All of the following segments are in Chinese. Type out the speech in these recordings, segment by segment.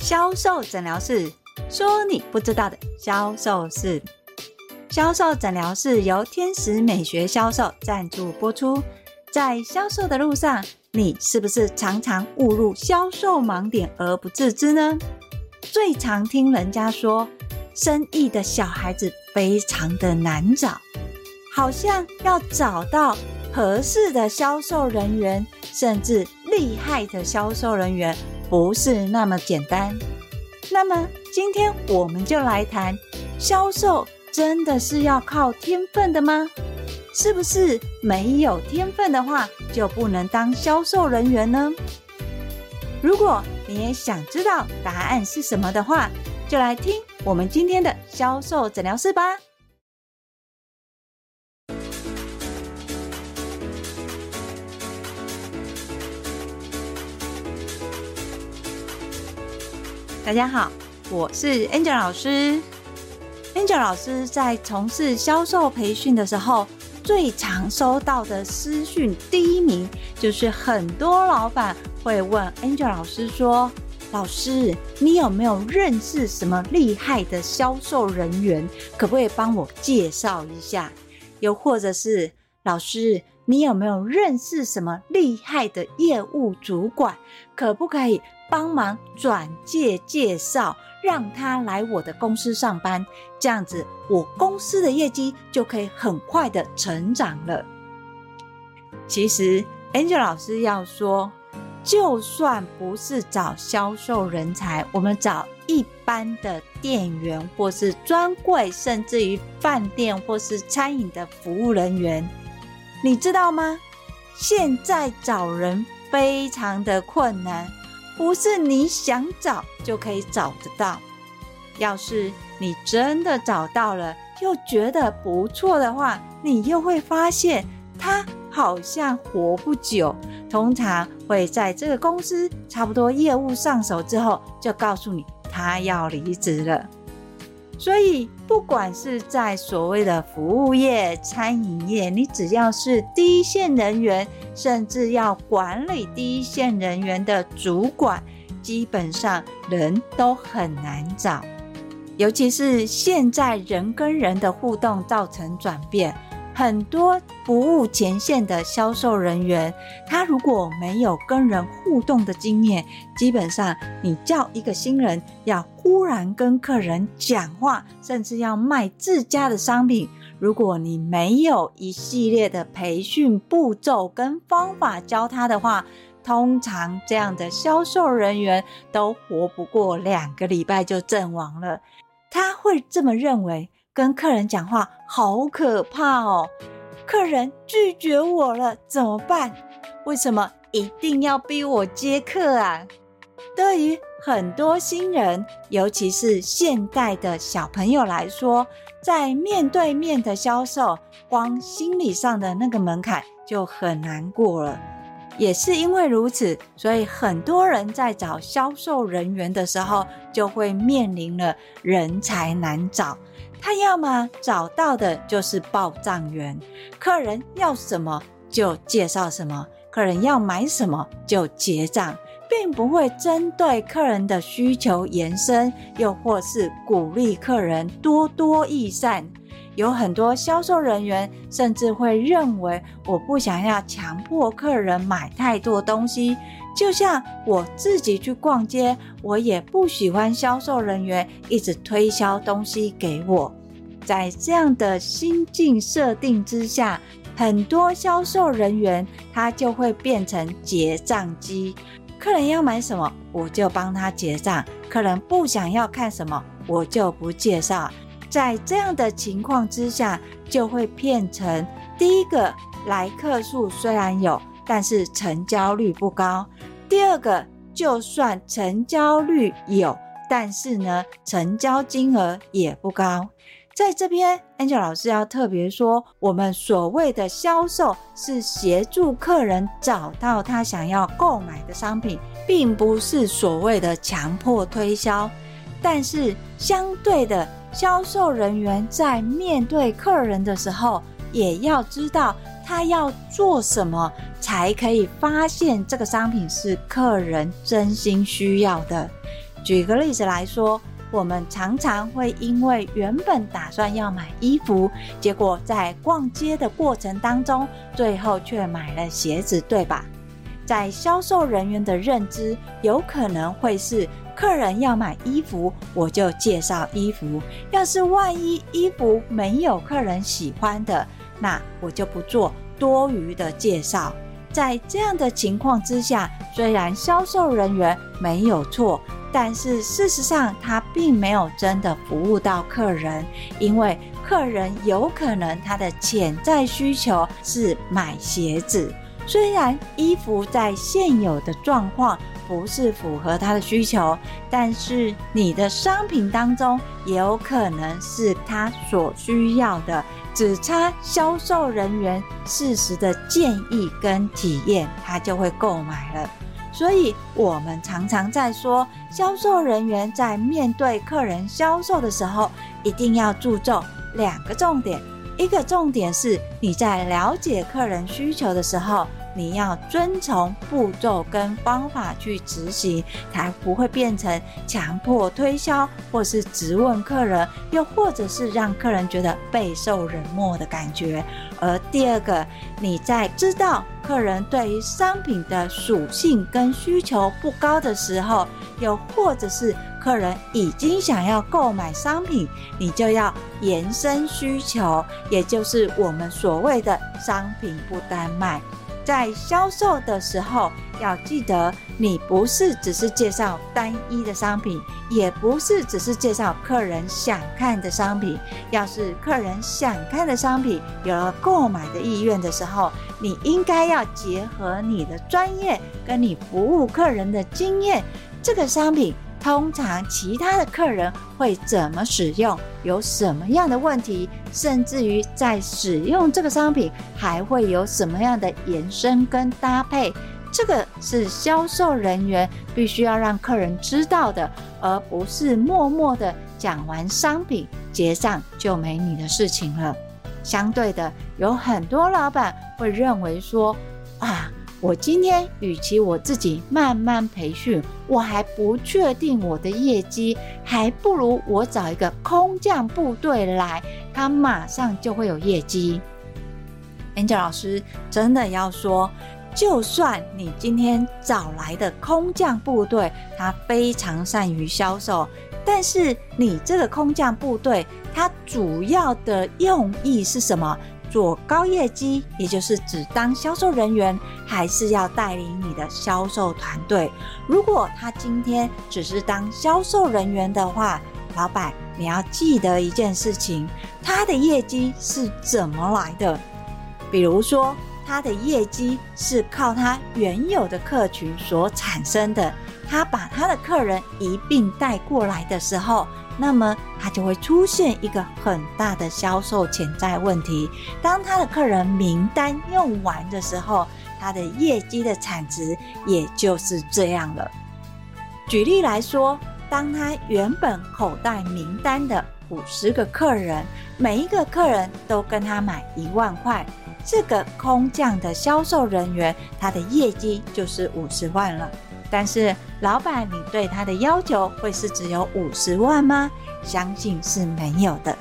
销售诊疗室说你不知道的销售事。销售诊疗室由天使美学销售赞助播出。在销售的路上，你是不是常常误入销售盲点而不自知呢？最常听人家说，生意的小孩子非常的难找，好像要找到合适的销售人员，甚至厉害的销售人员，不是那么简单。那么，今天我们就来谈，销售真的是要靠天分的吗？是不是没有天分的话，就不能当销售人员呢？如果你也想知道答案是什么的话，就来听我们今天的销售诊疗室吧。大家好，我是 Angel 老师。Angel 老师在从事销售培训的时候，最常收到的私讯第一名，就是很多老板会问 Angel 老师说：“老师，你有没有认识什么厉害的销售人员？可不可以帮我介绍一下？又或者是老师，你有没有认识什么厉害的业务主管？可不可以帮忙转介介绍？”让他来我的公司上班，这样子我公司的业绩就可以很快的成长了。其实，Angel 老师要说，就算不是找销售人才，我们找一般的店员，或是专柜，甚至于饭店或是餐饮的服务人员，你知道吗？现在找人非常的困难。不是你想找就可以找得到。要是你真的找到了，又觉得不错的话，你又会发现他好像活不久，通常会在这个公司差不多业务上手之后，就告诉你他要离职了。所以，不管是在所谓的服务业、餐饮业，你只要是第一线人员，甚至要管理第一线人员的主管，基本上人都很难找。尤其是现在人跟人的互动造成转变。很多服务前线的销售人员，他如果没有跟人互动的经验，基本上你叫一个新人要忽然跟客人讲话，甚至要卖自家的商品，如果你没有一系列的培训步骤跟方法教他的话，通常这样的销售人员都活不过两个礼拜就阵亡了。他会这么认为。跟客人讲话好可怕哦！客人拒绝我了，怎么办？为什么一定要逼我接客啊？对于很多新人，尤其是现代的小朋友来说，在面对面的销售，光心理上的那个门槛就很难过了。也是因为如此，所以很多人在找销售人员的时候，就会面临了人才难找。他要么找到的就是报账员，客人要什么就介绍什么，客人要买什么就结账，并不会针对客人的需求延伸，又或是鼓励客人多多益善。有很多销售人员甚至会认为，我不想要强迫客人买太多东西。就像我自己去逛街，我也不喜欢销售人员一直推销东西给我。在这样的心境设定之下，很多销售人员他就会变成结账机。客人要买什么，我就帮他结账；客人不想要看什么，我就不介绍。在这样的情况之下，就会变成第一个来客数虽然有。但是成交率不高。第二个，就算成交率有，但是呢，成交金额也不高。在这边，Angel 老师要特别说，我们所谓的销售是协助客人找到他想要购买的商品，并不是所谓的强迫推销。但是相对的，销售人员在面对客人的时候，也要知道。他要做什么才可以发现这个商品是客人真心需要的？举个例子来说，我们常常会因为原本打算要买衣服，结果在逛街的过程当中，最后却买了鞋子，对吧？在销售人员的认知，有可能会是客人要买衣服，我就介绍衣服。要是万一衣服没有客人喜欢的，那我就不做多余的介绍。在这样的情况之下，虽然销售人员没有错，但是事实上他并没有真的服务到客人，因为客人有可能他的潜在需求是买鞋子。虽然衣服在现有的状况不是符合他的需求，但是你的商品当中也有可能是他所需要的，只差销售人员适时的建议跟体验，他就会购买了。所以，我们常常在说，销售人员在面对客人销售的时候，一定要注重两个重点。一个重点是你在了解客人需求的时候，你要遵从步骤跟方法去执行，才不会变成强迫推销，或是质问客人，又或者是让客人觉得备受冷漠的感觉。而第二个，你在知道客人对于商品的属性跟需求不高的时候，又或者是客人已经想要购买商品，你就要延伸需求，也就是我们所谓的商品不单卖。在销售的时候，要记得，你不是只是介绍单一的商品，也不是只是介绍客人想看的商品。要是客人想看的商品有了购买的意愿的时候，你应该要结合你的专业跟你服务客人的经验，这个商品。通常其他的客人会怎么使用？有什么样的问题？甚至于在使用这个商品还会有什么样的延伸跟搭配？这个是销售人员必须要让客人知道的，而不是默默的讲完商品结账就没你的事情了。相对的，有很多老板会认为说啊。我今天与其我自己慢慢培训，我还不确定我的业绩，还不如我找一个空降部队来，他马上就会有业绩。Angel 老师真的要说，就算你今天找来的空降部队，他非常善于销售，但是你这个空降部队，他主要的用意是什么？做高业绩，也就是只当销售人员，还是要带领你的销售团队？如果他今天只是当销售人员的话，老板，你要记得一件事情，他的业绩是怎么来的？比如说，他的业绩是靠他原有的客群所产生的，他把他的客人一并带过来的时候。那么他就会出现一个很大的销售潜在问题。当他的客人名单用完的时候，他的业绩的产值也就是这样了。举例来说，当他原本口袋名单的五十个客人，每一个客人都跟他买一万块，这个空降的销售人员，他的业绩就是五十万了。但是，老板，你对他的要求会是只有五十万吗？相信是没有的。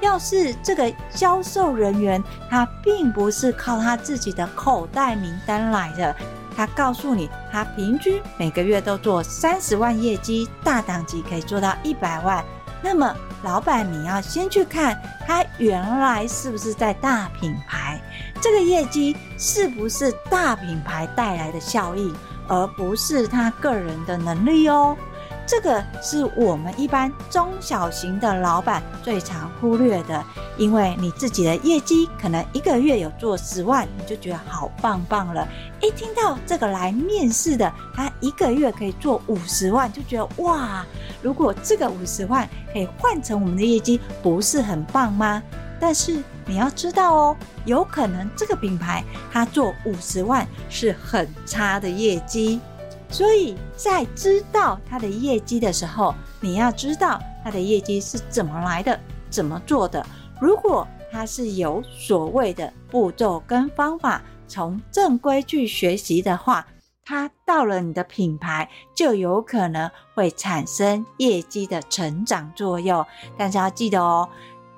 要是这个销售人员他并不是靠他自己的口袋名单来的，他告诉你他平均每个月都做三十万业绩，大档级可以做到一百万。那么，老板，你要先去看他原来是不是在大品牌，这个业绩是不是大品牌带来的效益？而不是他个人的能力哦，这个是我们一般中小型的老板最常忽略的。因为你自己的业绩可能一个月有做十万，你就觉得好棒棒了。一听到这个来面试的，他一个月可以做五十万，就觉得哇，如果这个五十万可以换成我们的业绩，不是很棒吗？但是你要知道哦，有可能这个品牌它做五十万是很差的业绩，所以在知道它的业绩的时候，你要知道它的业绩是怎么来的，怎么做的。如果它是有所谓的步骤跟方法，从正规去学习的话，它到了你的品牌，就有可能会产生业绩的成长作用。但是要记得哦，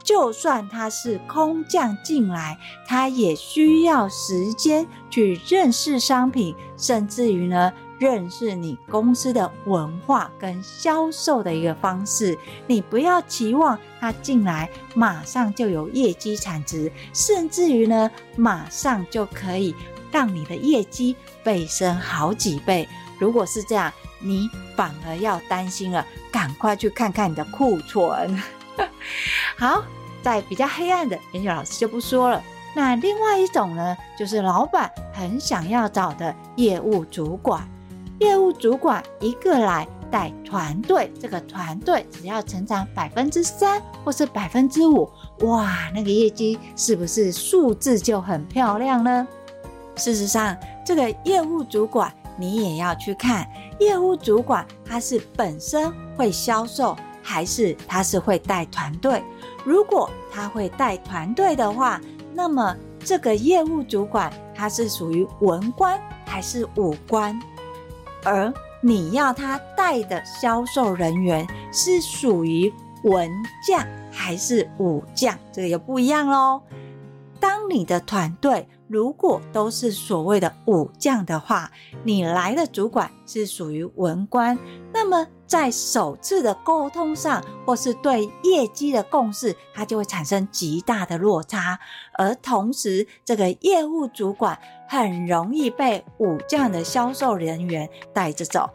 就算它是空降进来，它也需要时间去认识商品，甚至于呢，认识你公司的文化跟销售的一个方式。你不要期望它进来马上就有业绩产值，甚至于呢，马上就可以。让你的业绩倍升好几倍。如果是这样，你反而要担心了，赶快去看看你的库存。好，在比较黑暗的研究老师就不说了。那另外一种呢，就是老板很想要找的业务主管。业务主管一个来带团队，这个团队只要成长百分之三或是百分之五，哇，那个业绩是不是数字就很漂亮呢？事实上，这个业务主管你也要去看，业务主管他是本身会销售，还是他是会带团队？如果他会带团队的话，那么这个业务主管他是属于文官还是武官？而你要他带的销售人员是属于文将还是武将？这个又不一样喽。当你的团队如果都是所谓的武将的话，你来的主管是属于文官，那么在首次的沟通上，或是对业绩的共识，它就会产生极大的落差。而同时，这个业务主管很容易被武将的销售人员带着走。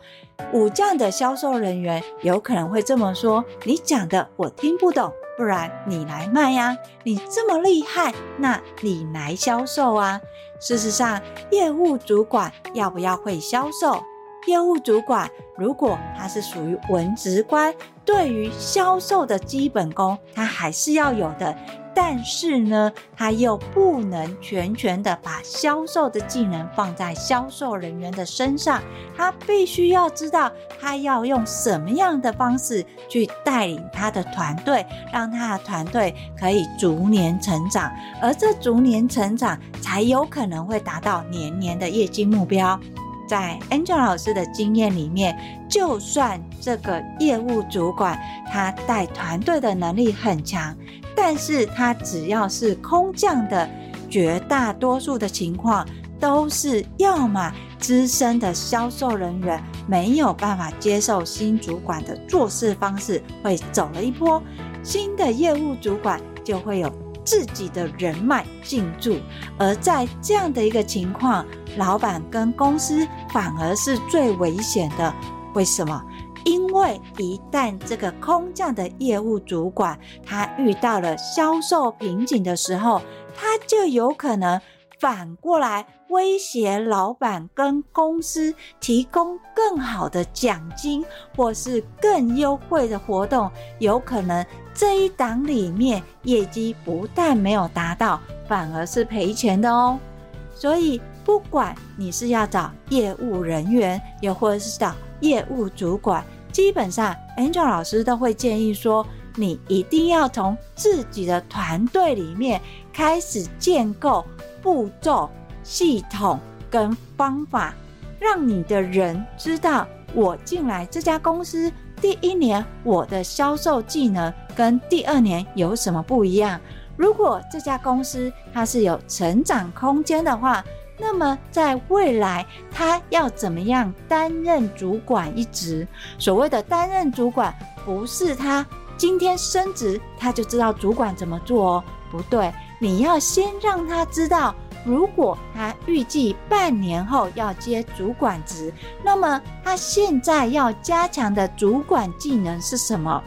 武将的销售人员有可能会这么说：“你讲的我听不懂。”不然你来卖呀？你这么厉害，那你来销售啊？事实上，业务主管要不要会销售？业务主管如果他是属于文职官，对于销售的基本功，他还是要有的。但是呢，他又不能全权的把销售的技能放在销售人员的身上，他必须要知道他要用什么样的方式去带领他的团队，让他的团队可以逐年成长，而这逐年成长才有可能会达到年年的业绩目标。在 Angel 老师的经验里面，就算这个业务主管他带团队的能力很强，但是他只要是空降的，绝大多数的情况都是要么资深的销售人员没有办法接受新主管的做事方式，会走了一波，新的业务主管就会有自己的人脉进驻，而在这样的一个情况，老板跟公司反而是最危险的。为什么？因为一旦这个空降的业务主管他遇到了销售瓶颈的时候，他就有可能反过来威胁老板跟公司提供更好的奖金，或是更优惠的活动，有可能。这一档里面业绩不但没有达到，反而是赔钱的哦。所以，不管你是要找业务人员，又或者是找业务主管，基本上 Angel 老师都会建议说，你一定要从自己的团队里面开始建构步骤、系统跟方法，让你的人知道，我进来这家公司。第一年我的销售技能跟第二年有什么不一样？如果这家公司它是有成长空间的话，那么在未来它要怎么样担任主管一职？所谓的担任主管，不是他今天升职他就知道主管怎么做哦，不对，你要先让他知道。如果他预计半年后要接主管职，那么他现在要加强的主管技能是什么？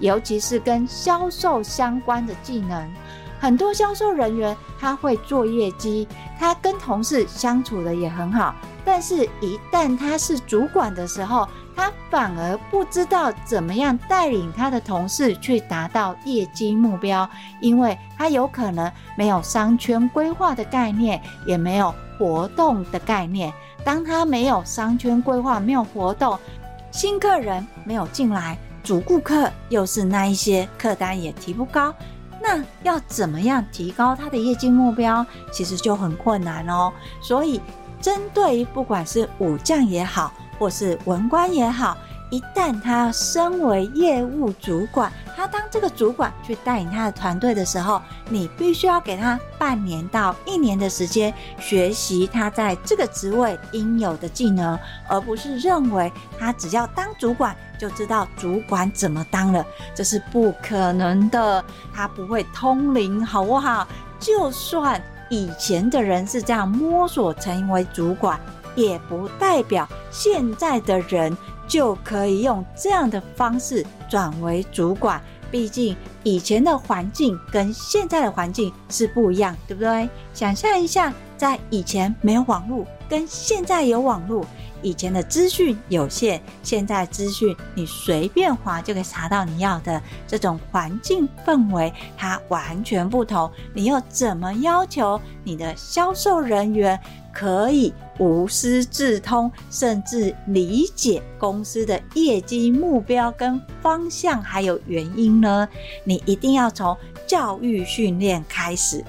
尤其是跟销售相关的技能。很多销售人员他会做业绩，他跟同事相处的也很好，但是一旦他是主管的时候，他反而不知道怎么样带领他的同事去达到业绩目标，因为他有可能没有商圈规划的概念，也没有活动的概念。当他没有商圈规划，没有活动，新客人没有进来，主顾客又是那一些，客单也提不高，那要怎么样提高他的业绩目标，其实就很困难哦。所以。针对不管是武将也好，或是文官也好。一旦他身为业务主管，他当这个主管去带领他的团队的时候，你必须要给他半年到一年的时间学习他在这个职位应有的技能，而不是认为他只要当主管就知道主管怎么当了，这是不可能的。他不会通灵，好不好？就算以前的人是这样摸索成为主管，也不代表现在的人。就可以用这样的方式转为主管，毕竟以前的环境跟现在的环境是不一样，对不对？想象一下，在以前没有网络，跟现在有网络，以前的资讯有限，现在资讯你随便滑就可以查到你要的，这种环境氛围它完全不同。你又怎么要求你的销售人员可以无师自通，甚至理解公司的业绩目标跟方向，还有原因呢？你一定要从教育训练开始。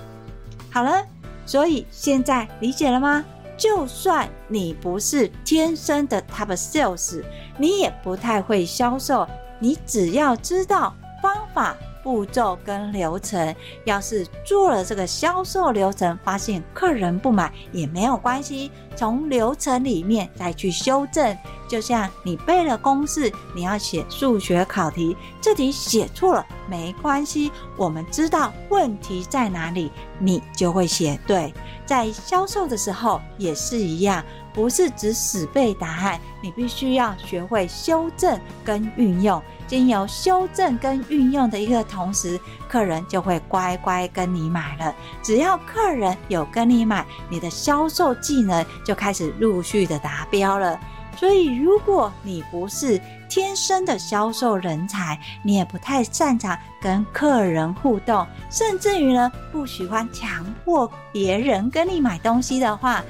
好了，所以现在理解了吗？就算你不是天生的 top sales，你也不太会销售，你只要知道方法。步骤跟流程，要是做了这个销售流程，发现客人不买也没有关系，从流程里面再去修正。就像你背了公式，你要写数学考题，这题写错了没关系，我们知道问题在哪里，你就会写对。在销售的时候也是一样。不是只死背答案，你必须要学会修正跟运用。经由修正跟运用的一个同时，客人就会乖乖跟你买了。只要客人有跟你买，你的销售技能就开始陆续的达标了。所以，如果你不是天生的销售人才，你也不太擅长跟客人互动，甚至于呢，不喜欢强迫别人跟你买东西的话，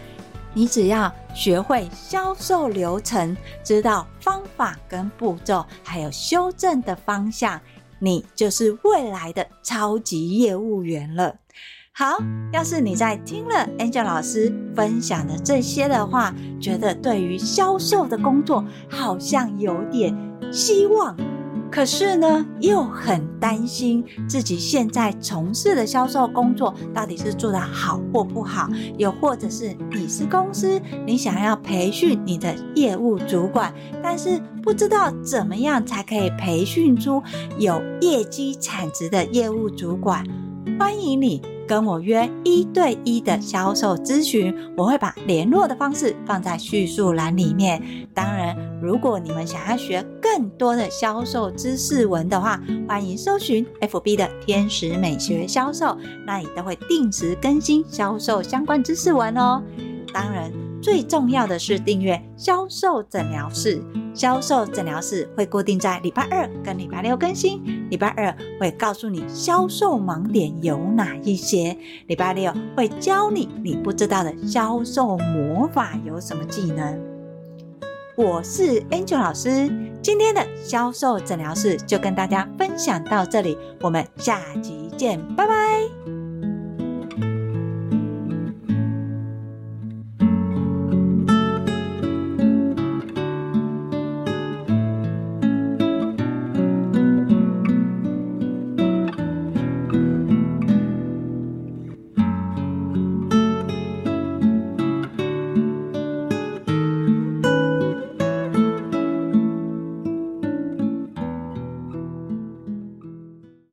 你只要学会销售流程，知道方法跟步骤，还有修正的方向，你就是未来的超级业务员了。好，要是你在听了 Angel 老师分享的这些的话，觉得对于销售的工作好像有点希望。可是呢，又很担心自己现在从事的销售工作到底是做得好或不好，又或者是你是公司，你想要培训你的业务主管，但是不知道怎么样才可以培训出有业绩产值的业务主管。欢迎你跟我约一对一的销售咨询，我会把联络的方式放在叙述栏里面。当然，如果你们想要学更多的销售知识文的话，欢迎搜寻 FB 的天使美学销售，那里都会定时更新销售相关知识文哦。当然，最重要的是订阅销售诊疗室。销售诊疗室会固定在礼拜二跟礼拜六更新。礼拜二会告诉你销售盲点有哪一些，礼拜六会教你你不知道的销售魔法有什么技能。我是 Angel 老师，今天的销售诊疗室就跟大家分享到这里，我们下集见，拜拜。